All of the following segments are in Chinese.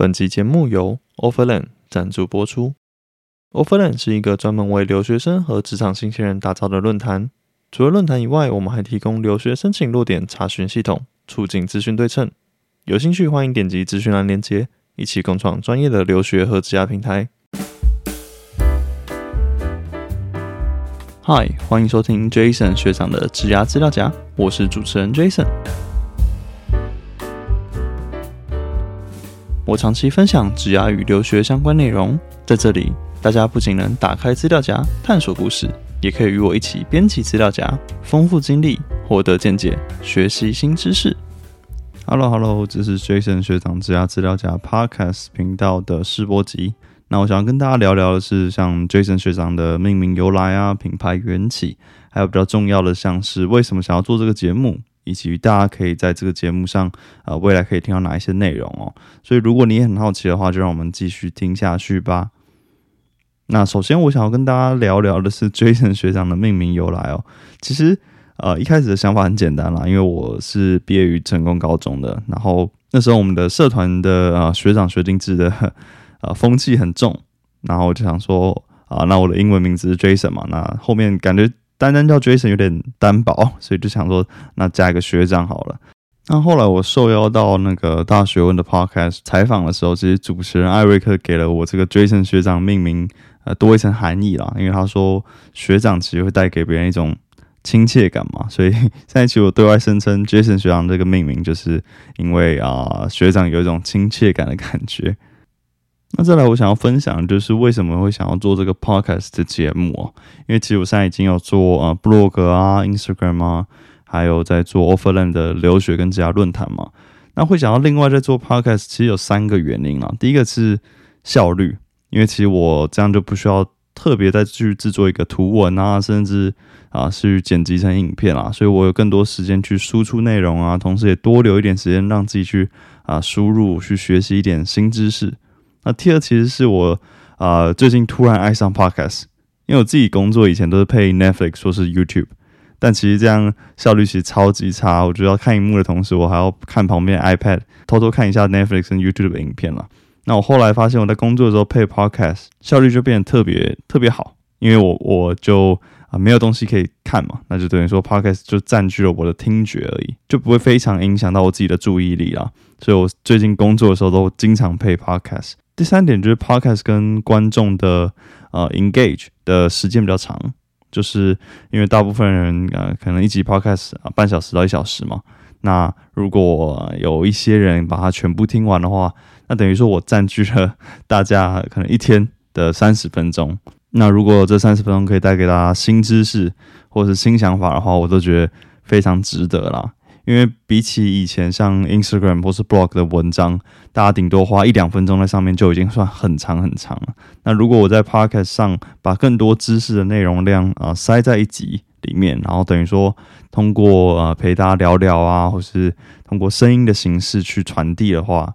本集节目由 Overland 赞助播出。Overland 是一个专门为留学生和职场新鲜人打造的论坛。除了论坛以外，我们还提供留学申请落点查询系统，促进资讯对称。有兴趣欢迎点击资讯栏链接，一起共创专业的留学和职涯平台。Hi，欢迎收听 Jason 学长的职涯资料夹，我是主持人 Jason。我长期分享职涯与留学相关内容，在这里，大家不仅能打开资料夹探索故事，也可以与我一起编辑资料夹，丰富经历，获得见解，学习新知识。Hello，Hello，这是 Jason 学长职涯资料夹 Podcast 频道的试播集。那我想要跟大家聊聊的是，像 Jason 学长的命名由来啊，品牌缘起，还有比较重要的，像是为什么想要做这个节目。以及大家可以在这个节目上，呃，未来可以听到哪一些内容哦。所以如果你也很好奇的话，就让我们继续听下去吧。那首先我想要跟大家聊聊的是 Jason 学长的命名由来哦。其实，呃，一开始的想法很简单啦，因为我是毕业于成功高中的，然后那时候我们的社团的啊学长学弟制的 呃风气很重，然后我就想说啊，那我的英文名字是 Jason 嘛，那后面感觉。单单叫 Jason 有点单薄，所以就想说，那加一个学长好了。那后来我受邀到那个大学问的 Podcast 采访的时候，其实主持人艾瑞克给了我这个 Jason 学长命名，呃，多一层含义啦。因为他说学长其实会带给别人一种亲切感嘛，所以现在其实我对外声称 Jason 学长这个命名，就是因为啊学长有一种亲切感的感觉。那再来，我想要分享就是为什么会想要做这个 podcast 的节目哦？因为其实我现在已经有做呃 blog 啊、Instagram 啊，还有在做 Offerland 的留学跟职涯论坛嘛。那会想要另外在做 podcast，其实有三个原因啦。第一个是效率，因为其实我这样就不需要特别再去制作一个图文啊，甚至啊是剪辑成影片啊，所以我有更多时间去输出内容啊，同时也多留一点时间让自己去啊输入去学习一点新知识。那第二其实是我啊最近突然爱上 podcast，因为我自己工作以前都是配 Netflix 或是 YouTube，但其实这样效率其实超级差。我觉得要看荧幕的同时，我还要看旁边 iPad，偷偷看一下 Netflix 跟 YouTube 的影片了。那我后来发现我在工作的时候配 podcast，效率就变得特别特别好，因为我我就啊没有东西可以看嘛，那就等于说 podcast 就占据了我的听觉而已，就不会非常影响到我自己的注意力啦。所以我最近工作的时候都经常配 podcast。第三点就是 podcast 跟观众的呃 engage 的时间比较长，就是因为大部分人呃可能一集 podcast 半小时到一小时嘛，那如果有一些人把它全部听完的话，那等于说我占据了大家可能一天的三十分钟。那如果这三十分钟可以带给大家新知识或者是新想法的话，我都觉得非常值得啦。因为比起以前像 Instagram 或是 Blog 的文章，大家顶多花一两分钟在上面就已经算很长很长了。那如果我在 Podcast 上把更多知识的内容量啊塞在一集里面，然后等于说通过呃陪大家聊聊啊，或是通过声音的形式去传递的话，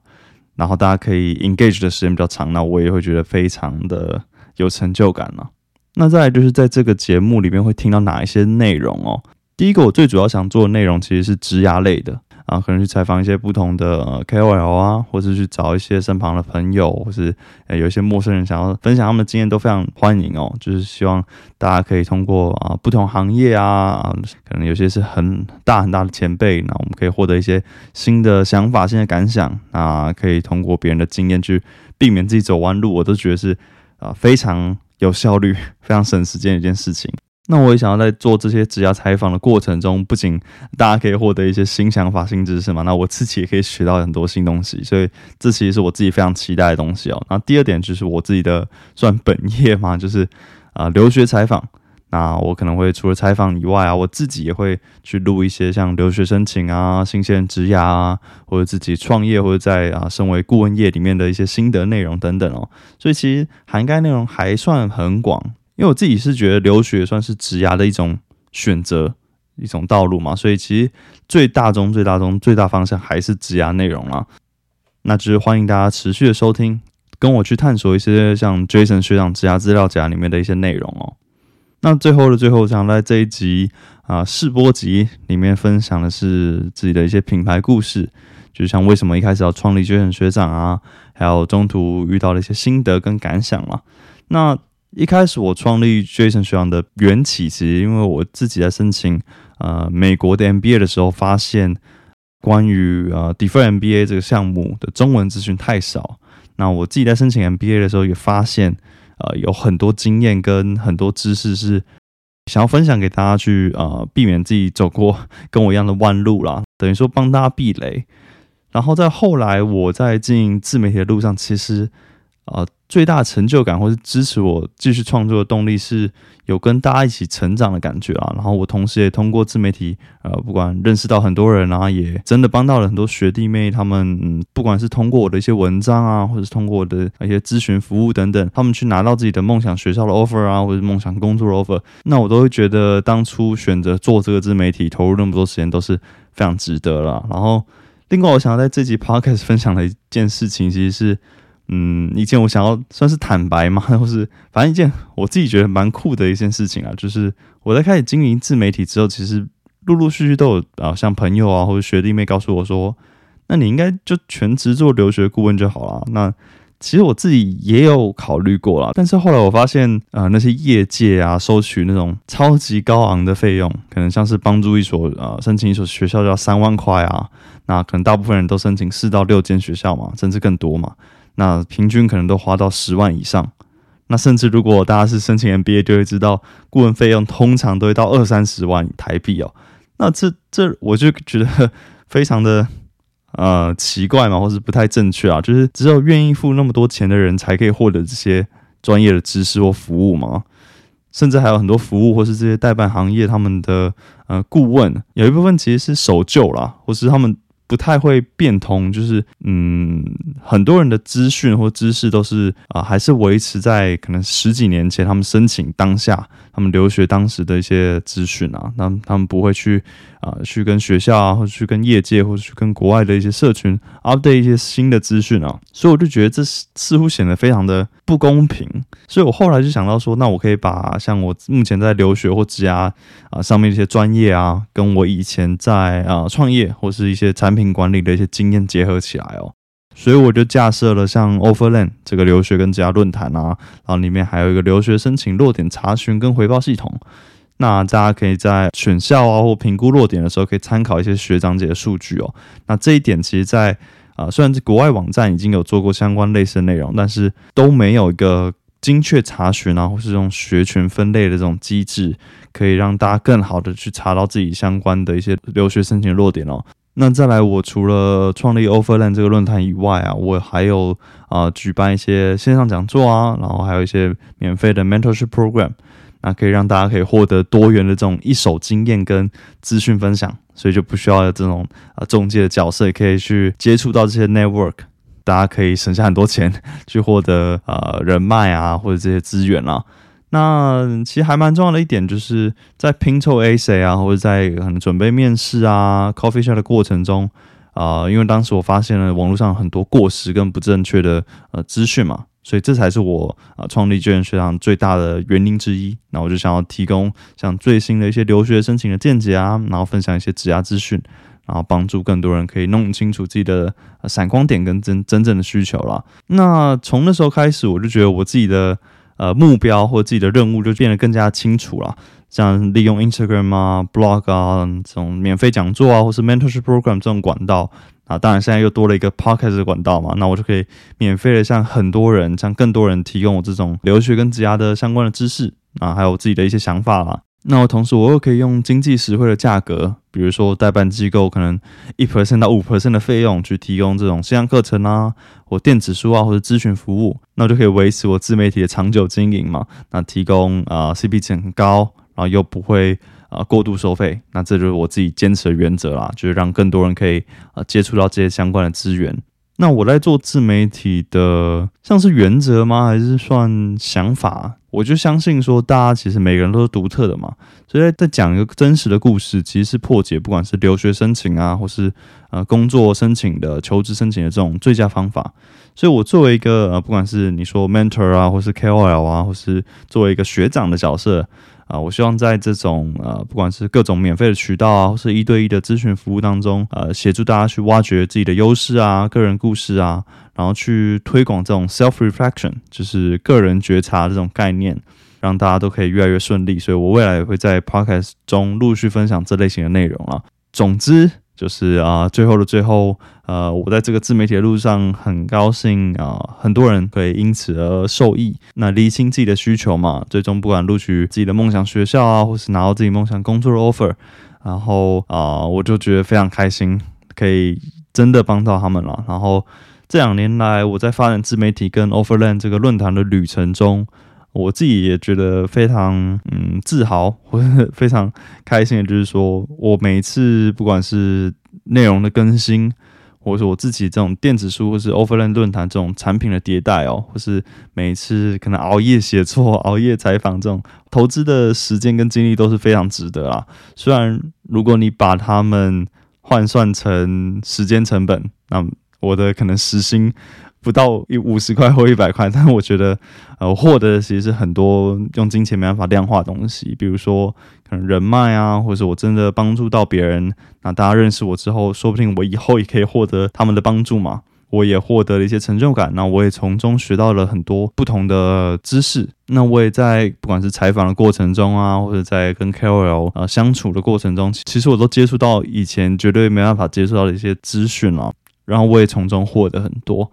然后大家可以 engage 的时间比较长，那我也会觉得非常的有成就感了。那再来就是在这个节目里面会听到哪一些内容哦？第一个，我最主要想做的内容其实是职涯类的啊，可能去采访一些不同的 KOL 啊，或者去找一些身旁的朋友，或是呃有一些陌生人想要分享他们的经验，都非常欢迎哦。就是希望大家可以通过啊不同行业啊，可能有些是很大很大的前辈，那我们可以获得一些新的想法、新的感想啊，可以通过别人的经验去避免自己走弯路，我都觉得是啊非常有效率、非常省时间的一件事情。那我也想要在做这些职涯采访的过程中，不仅大家可以获得一些新想法、新知识嘛，那我自己也可以学到很多新东西，所以这其实是我自己非常期待的东西哦。那第二点就是我自己的算本业嘛，就是啊留学采访。那我可能会除了采访以外啊，我自己也会去录一些像留学申请啊、新鲜职涯啊，或者自己创业或者在啊身为顾问业里面的一些心得内容等等哦。所以其实涵盖内容还算很广。因为我自己是觉得留学算是职涯的一种选择，一种道路嘛，所以其实最大中、最大中、最大方向还是职涯内容啦。那就是欢迎大家持续的收听，跟我去探索一些像 Jason 学长职涯资料夹里面的一些内容哦。那最后的最后，想在这一集啊试播集里面分享的是自己的一些品牌故事。就像为什么一开始要创立 Jason 学长啊，还有中途遇到的一些心得跟感想啦。那一开始我创立 Jason 学长的缘起，其实因为我自己在申请呃美国的 MBA 的时候，发现关于呃 Defer MBA 这个项目的中文资讯太少。那我自己在申请 MBA 的时候，也发现呃有很多经验跟很多知识是想要分享给大家，去呃避免自己走过跟我一样的弯路啦，等于说帮大家避雷。然后在后来我在经营自媒体的路上，其实。啊，最大的成就感或是支持我继续创作的动力，是有跟大家一起成长的感觉啊。然后我同时也通过自媒体，呃，不管认识到很多人啊，也真的帮到了很多学弟妹。他们不管是通过我的一些文章啊，或者是通过我的一些咨询服务等等，他们去拿到自己的梦想学校的 offer 啊，或者梦想工作的 offer，那我都会觉得当初选择做这个自媒体，投入那么多时间，都是非常值得了。然后，另外我想要在这集 podcast 分享的一件事情，其实是。嗯，一件我想要算是坦白嘛，或是反正一件我自己觉得蛮酷的一件事情啊，就是我在开始经营自媒体之后，其实陆陆续续都有啊，像朋友啊或者学弟妹告诉我说，那你应该就全职做留学顾问就好了。那其实我自己也有考虑过了，但是后来我发现啊，那些业界啊收取那种超级高昂的费用，可能像是帮助一所呃申请一所学校要三万块啊，那可能大部分人都申请四到六间学校嘛，甚至更多嘛。那平均可能都花到十万以上，那甚至如果大家是申请 MBA，就会知道顾问费用通常都会到二三十万台币哦。那这这我就觉得 非常的呃奇怪嘛，或是不太正确啊。就是只有愿意付那么多钱的人才可以获得这些专业的知识或服务吗？甚至还有很多服务或是这些代办行业他们的呃顾问，有一部分其实是守旧啦，或是他们。不太会变通，就是嗯，很多人的资讯或知识都是啊，还是维持在可能十几年前他们申请当下，他们留学当时的一些资讯啊，那他们不会去啊，去跟学校啊，或者去跟业界，或者去跟国外的一些社群 update 一些新的资讯啊，所以我就觉得这似乎显得非常的不公平，所以我后来就想到说，那我可以把像我目前在留学或职涯啊上面一些专业啊，跟我以前在啊创业或是一些产品管理的一些经验结合起来哦，所以我就架设了像 Overland 这个留学跟职论坛啊，然后里面还有一个留学申请落点查询跟回报系统。那大家可以在选校啊或评估落点的时候，可以参考一些学长姐的数据哦。那这一点其实，在啊，虽然这国外网站已经有做过相关类似的内容，但是都没有一个精确查询啊，或是这种学群分类的这种机制，可以让大家更好的去查到自己相关的一些留学申请落点哦。那再来，我除了创立 Overland 这个论坛以外啊，我还有啊举办一些线上讲座啊，然后还有一些免费的 mentorship program，那可以让大家可以获得多元的这种一手经验跟资讯分享，所以就不需要这种啊中介的角色，也可以去接触到这些 network，大家可以省下很多钱去获得呃人脉啊或者这些资源啊。那其实还蛮重要的一点，就是在拼凑 A C 啊，或者在可能准备面试啊、coffee shop 的过程中啊，因为当时我发现了网络上很多过时跟不正确的呃资讯嘛，所以这才是我啊创立卷学堂最大的原因之一。那我就想要提供像最新的一些留学申请的见解啊，然后分享一些职涯资讯，然后帮助更多人可以弄清楚自己的闪光点跟真真正的需求了。那从那时候开始，我就觉得我自己的。呃，目标或自己的任务就变得更加清楚了。像利用 Instagram 啊、Blog 啊这种免费讲座啊，或是 Mentorship Program 这种管道啊，当然现在又多了一个 Podcast 的管道嘛，那我就可以免费的向很多人、向更多人提供我这种留学跟职涯的相关的知识啊，还有自己的一些想法啦。那我同时我又可以用经济实惠的价格，比如说代办机构可能一 percent 到五 percent 的费用去提供这种线上课程啊，或电子书啊，或者咨询服务，那我就可以维持我自媒体的长久经营嘛。那提供啊 CP 值很高，然后又不会啊过度收费，那这就是我自己坚持的原则啦，就是让更多人可以啊接触到这些相关的资源。那我在做自媒体的，像是原则吗？还是算想法？我就相信说，大家其实每个人都是独特的嘛，所以在讲一个真实的故事，其实是破解不管是留学申请啊，或是呃工作申请的、求职申请的这种最佳方法。所以我作为一个呃，不管是你说 mentor 啊，或是 KOL 啊，或是作为一个学长的角色啊，我希望在这种呃，不管是各种免费的渠道啊，或是一对一的咨询服务当中，呃，协助大家去挖掘自己的优势啊、个人故事啊，然后去推广这种 self reflection，就是个人觉察这种概念，让大家都可以越来越顺利。所以我未来也会在 podcast 中陆续分享这类型的内容啊。总之。就是啊，最后的最后，呃，我在这个自媒体的路上很高兴啊，很多人可以因此而受益。那理清自己的需求嘛，最终不管录取自己的梦想学校啊，或是拿到自己梦想工作的 offer，然后啊，我就觉得非常开心，可以真的帮到他们了。然后这两年来，我在发展自媒体跟 Offerland 这个论坛的旅程中。我自己也觉得非常嗯自豪，或 者非常开心的，就是说我每一次不管是内容的更新，或者是我自己这种电子书，或是 Overland 论坛这种产品的迭代哦，或是每一次可能熬夜写作、熬夜采访这种投资的时间跟精力都是非常值得啊。虽然如果你把它们换算成时间成本，那我的可能时薪。不到一五十块或一百块，但我觉得，呃，获得的其实是很多用金钱没办法量化的东西，比如说可能人脉啊，或者是我真的帮助到别人，那大家认识我之后，说不定我以后也可以获得他们的帮助嘛。我也获得了一些成就感，那我也从中学到了很多不同的知识。那我也在不管是采访的过程中啊，或者在跟 KOL 呃相处的过程中，其实我都接触到以前绝对没办法接触到的一些资讯啊，然后我也从中获得很多。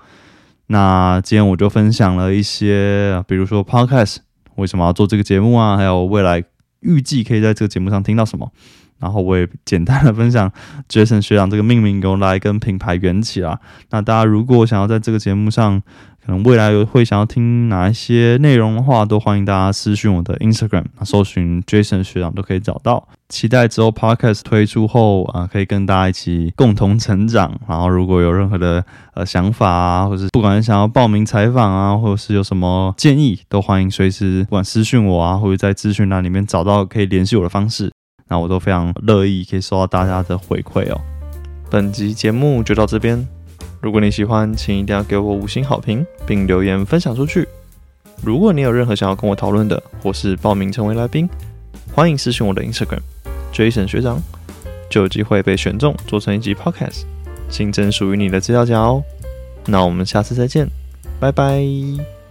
那今天我就分享了一些，比如说 Podcast 为什么要做这个节目啊，还有未来预计可以在这个节目上听到什么。然后我也简单的分享 Jason 学长这个命名由来跟品牌缘起啊。那大家如果想要在这个节目上，可能未来有会想要听哪一些内容的话，都欢迎大家私讯我的 Instagram，搜寻 Jason 学长都可以找到。期待之后 Podcast 推出后啊，可以跟大家一起共同成长。然后如果有任何的呃想法啊，或者是不管是想要报名采访啊，或者是有什么建议，都欢迎随时不管私讯我啊，或者在资讯栏里面找到可以联系我的方式。那我都非常乐意可以收到大家的回馈哦。本集节目就到这边，如果你喜欢，请一定要给我五星好评，并留言分享出去。如果你有任何想要跟我讨论的，或是报名成为来宾，欢迎私讯我的 Instagram Jason 学长，就有机会被选中做成一集 Podcast，新增属于你的资料夹哦。那我们下次再见，拜拜。